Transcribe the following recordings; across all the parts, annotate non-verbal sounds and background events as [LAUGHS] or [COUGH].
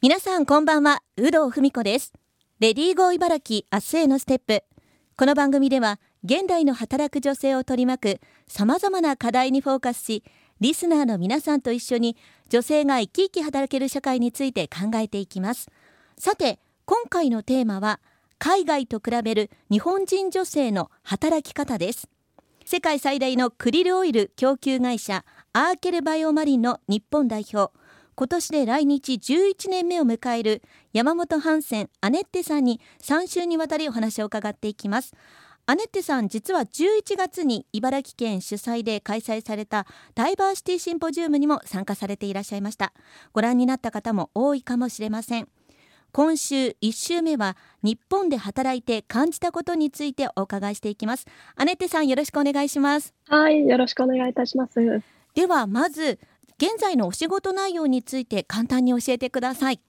皆さんこんばんは有働文子です。レディーゴー茨城明日へのステップ。この番組では現代の働く女性を取り巻くさまざまな課題にフォーカスしリスナーの皆さんと一緒に女性が生き生き働ける社会について考えていきます。さて今回のテーマは海外と比べる日本人女性の働き方です。世界最大のクリルオイル供給会社アーケルバイオマリンの日本代表今年で来日11年目を迎える山本ハンセンアネッテさんに3週にわたりお話を伺っていきます。アネッテさん実は11月に茨城県主催で開催されたダイバーシティシンポジウムにも参加されていらっしゃいました。ご覧になった方も多いかもしれません。今週1週目は日本で働いて感じたことについてお伺いしていきます。アネッテさんよろしくお願いします。はいよろしくお願いいたします。ではまず現在のお仕事内容について簡単に教えてください。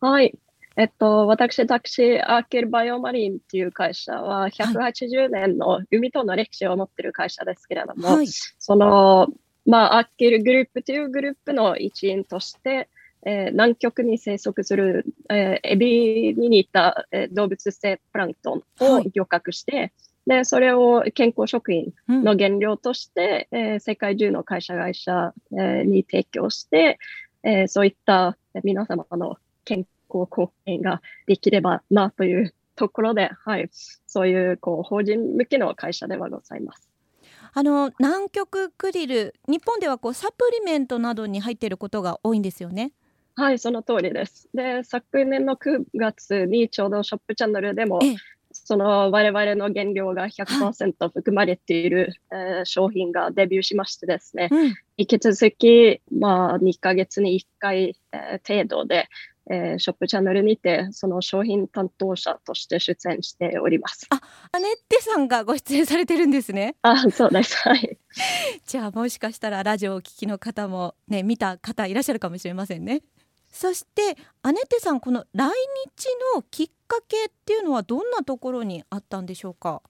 はい。えっと、私、タクシーアーケルバイオマリンっていう会社は、180年の海との歴史を持っている会社ですけれども、はい、その、まあ、アーケルグループというグループの一員として、えー、南極に生息する、えー、エビに似た、えー、動物性プランクトンを漁獲して、はいで、それを健康食品の原料として、うん、えー、世界中の会社会社、えー、に提供して、えー、そういった皆様の健康貢献ができればなというところで、はい、そういうこう法人向けの会社ではございます。あの南極クリル、日本ではこうサプリメントなどに入っていることが多いんですよね。はい、その通りです。で、昨年の9月にちょうどショップチャンネルでも、その我々の原料が100%含まれている、えー、商品がデビューしましてですね、うん、引き続き、まあ、2ヶ月に1回、えー、程度で、えー、ショップチャンネルにてその商品担当者として出演しております。あ、アネッテさんがご出演されてるんですね。あ、そうです。はい。[LAUGHS] じゃあもしかしたらラジオをお聞きの方もね見た方いらっしゃるかもしれませんね。そしてアネッテさんこの来日のきっかけっていうのはどんなところにあったんでしょうか？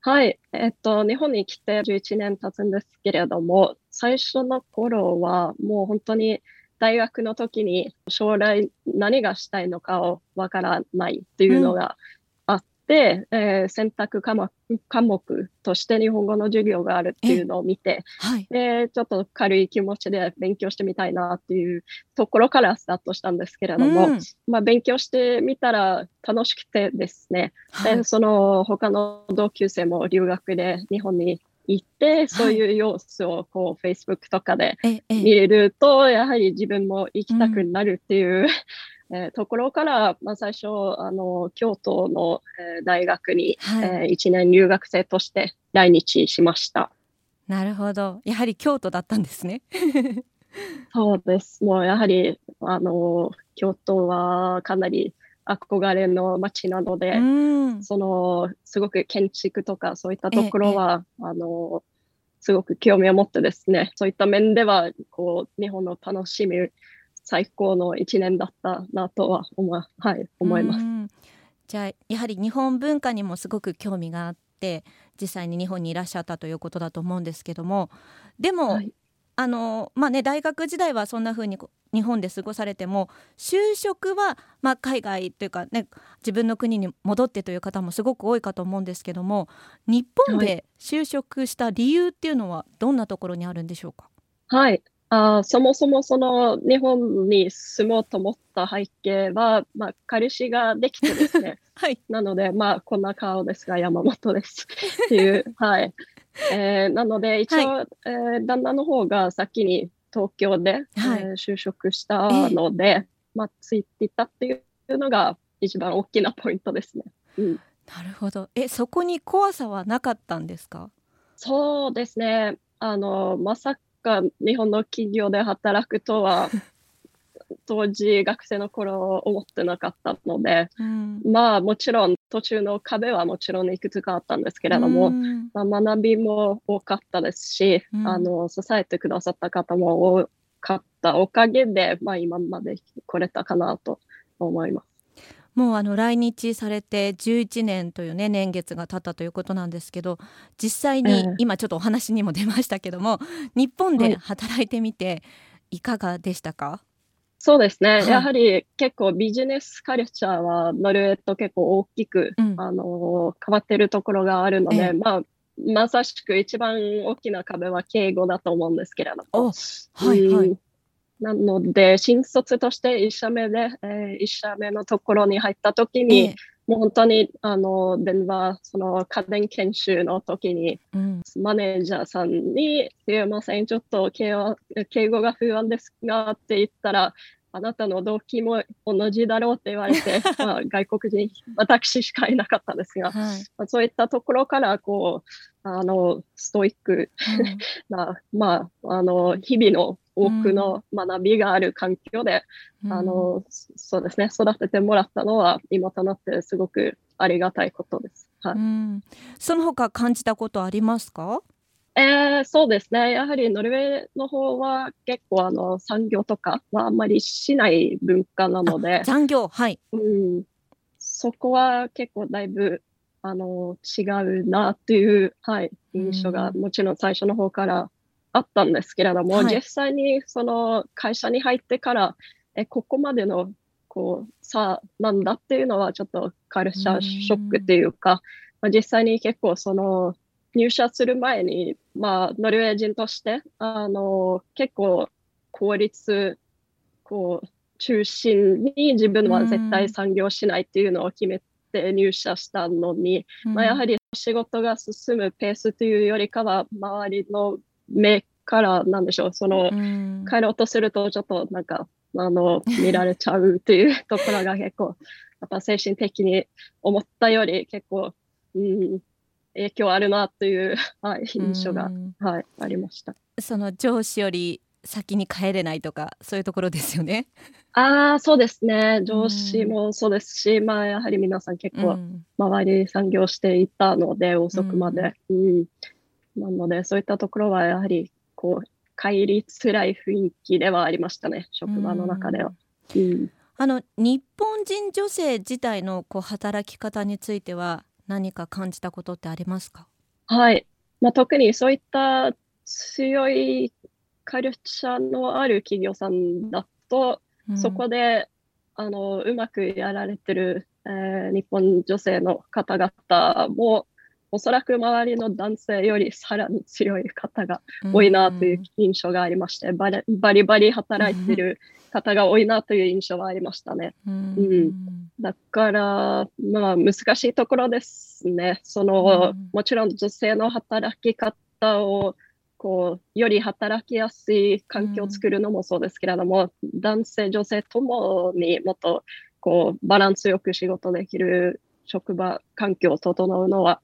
はい、えっと、日本に来て11年経つんですけれども、最初の頃はもう本当に大学の時に将来何がしたいのかをわからないっていうのが、えー、選択科目科目として日本語の授業があるっていうのを見て、はい、でちょっと軽い気持ちで勉強してみたいなっていうところからスタートしたんですけれども、うん、まあ、勉強してみたら楽しくてですね、はい、その他の同級生も留学で日本に行って、そういう様子をこう、Facebook とかで見れると、やはり自分も行きたくなるっていう、うんえー、ところから、まあ、最初あの京都の、えー、大学に、はい、えー、1年留学生として来日しました。なるほど。やはり京都だったんですね。[LAUGHS] そうです。もうやはりあの京都はかなり憧れの街なので、うん、そのすごく建築とかそういったところは、ええ、あのすごく興味を持ってですねそういった面ではこう日本の楽しみ最高の1年だったなとは思,、はい、思います。じゃあやはり日本文化にもすごく興味があって実際に日本にいらっしゃったということだと思うんですけどもでも、はい、あのまあね大学時代はそんな風に日本で過ごされても就職は、まあ、海外というかね自分の国に戻ってという方もすごく多いかと思うんですけども日本で就職した理由っていうのはどんなところにあるんでしょうか？はいあそもそもその日本に住もうと思った背景は、まあ、彼氏ができてですね、[LAUGHS] はい、なので、まあ、こんな顔ですが山本ですっていう、[LAUGHS] はい。えー、なので、一応、はい、えー、旦那の方が先に東京で、はい、えー、就職したので、えー、まあ、ついていたっていうのが一番大きなポイントですね。うん、なるほど。え、そこに怖さはなかったんですか？そうですね。あの、まさか日本の企業で働くとは [LAUGHS] 当時学生の頃思ってなかったので、うん、まあもちろん途中の壁はもちろんいくつかあったんですけれども、うん、まあ、学びも多かったですし、うん、あの支えてくださった方も多かったおかげで、まあ、今まで来れたかなと思います。もうあの来日されて11年というね年月が経ったということなんですけど実際に今ちょっとお話にも出ましたけども、日本で働いてみていかがでしたか？そうですね、はい。やはり結構ビジネスカルチャーはノルウェーと結構大きく、うん。あの変わってるところがあるので、ええ。まあ、まさしく一番大きな壁は敬語だと思うんですけれどおも。はいはい。うんなので、新卒として1社目で、えー、1社目のところに入った時に、ええ。もう本当にあの電話、その家電研修の時に、うん。マネージャーさんに、すいません、ちょっと敬語敬語が不安ですがって言ったら、あなたの動機も同じだろうって言われて、[LAUGHS] まあ、外国人、私しかいなかったですが、はい。まあそういったところから、こう、あの、ストイックうん。[LAUGHS] な、まあ、あの、日々の多くの学びがある環境で、うん。あの、そそうですね、育ててもらったのは、今となってすごくありがたいことです。はい。うん。その他感じたことありますか？えーそうですね。やはりノルウェーの方は結構あの産業とかはあんまりしない文化なので、残業。はい。うん、そこは結構だいぶあの違うなっていう、はい、印象がうん。もちろん最初の方からあったんですけれども、はい。実際にその会社に入ってから、えここまでのこう差なんだっていうのはちょっとカルチャーショックっていうか、まあ、実際に結構その入社する前に、まあ、ノルウェー人としてあの結構効率こう中心に自分は絶対産業しないっていうのを決めて入社したのに、まあ、やはりり仕事が進むペースというよりかは周りの目からなんでしょうそのうん。帰ろうとするとちょっとなんかあの見られちゃうっていうところが結構やっぱ精神的に思ったより結構、うん、影響あるなという、[LAUGHS] はい、印象がう、んはい、ありました。その上司より先に帰れないとかそういうところですよね。ああ、そうですね。上司もそうですし、まあやはり皆さん結構うん周り産業していたので、遅くまで。うん。なので、そういったところはやはり、こう、帰りづらい雰囲気ではありましたね、職場の中では。うん。あの日本人女性自体のこう働き方については何か感じたことってありますか？はい。まあ、特にそういった強いカルチャーのある企業さんだと、そこで、あの、うまくやられてる、えー日本女性の方々も、おそらく周りの男性よりさらに強い方が多いなという印象がありまして、バリバリバリ働いてる方が多いなという印象はありましたね。うん。うん。だから、まあ、難しいところですね。その、うん。もちろん女性の働き方を、こう、より働きやすい環境を作るのもそうですけれども、男性、女性ともにもっと、こう、バランスよく仕事できる職場環境を整うのは、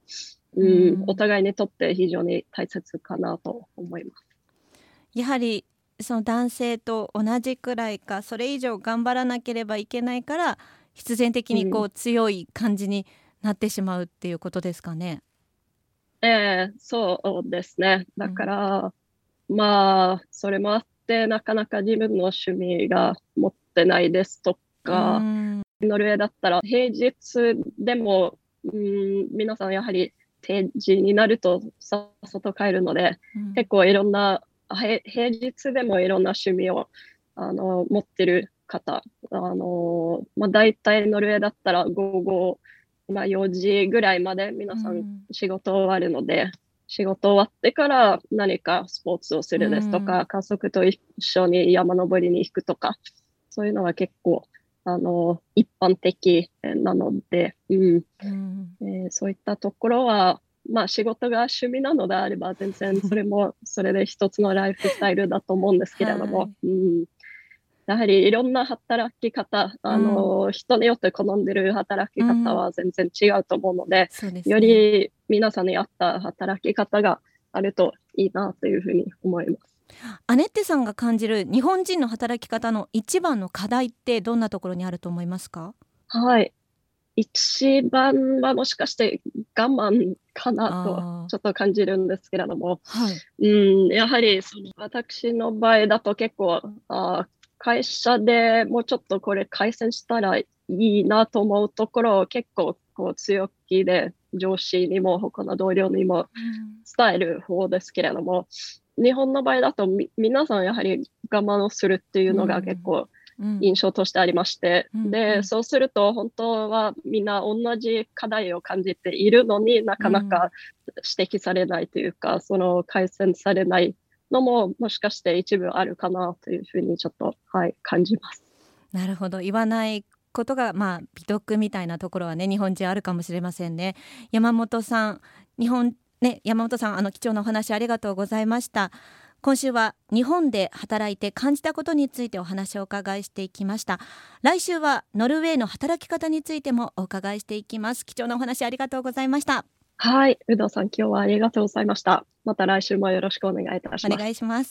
うんうんお互いにとって非常に大切かなと思います。やはりその男性と同じくらいかそれ以上頑張らなければいけないから必然的にこう強い感じになってしまうっていうことですかね。ええそうですね。だから、まあ、それもあって、なかなか自分の趣味が持ってないですとか、うんノルウェーだったら平日でも、うん、皆さんやはり定時になるとさっさと帰るので、うん。結構いろんな、へ平日でもいろんな趣味をあの持ってる方、あのまあ、大体ノルウェーだったら午後、まあ、4時ぐらいまで皆さうん。ん仕事終わるので、仕事終わってから何かスポーツをするですとか、家族と一緒に山登りに行くとか、そういうのは結構あの一般的なので、うん。うん。えーそういったところは、まあ仕事が趣味なのであれば、全然それも [LAUGHS] それで一つのライフスタイルだと思うんですけれども、はうん、やはりいろんな働き方、あの、人によって好んでる働き方は全然違うと思うので、そうですね。より皆さんに合った働き方があるといいなというふうに思います。アネッテさんが感じる日本人の働き方の一番の課題ってどんなところにあると思いますか？はい。一番はもしかして我慢かなあとー。ちょっと感じるんですけれども、はい、うん、やはり私の場合だと結構あ会社でもうちょっとこれ改善したらいいなと思うところを結構こう強気で上司にも他の同僚にも伝える方ですけれども日本の場合だとみ皆さんやはり我慢をするっていうのが結構、印象としてありまして、うん。で、そうすると本当はみんな同じ課題を感じているのになかなか指摘されないというか、その改善されないのももしかして一部あるかなというふうにちょっと、はい、感じます。なるほど。言わないことがまあ美徳みたいなところはね日本人あるかもしれませんね。山本さん日本ね山本さんあの貴重なお話ありがとうございました。今週は日本で働いて感じたことについてお話をお伺いしていきました。来週はノルウェーの働き方についてもお伺いしていきます。貴重なお話ありがとうございました。はい、有働さん今日はありがとうございました。また来週もよろしくお願いいたします。お願いします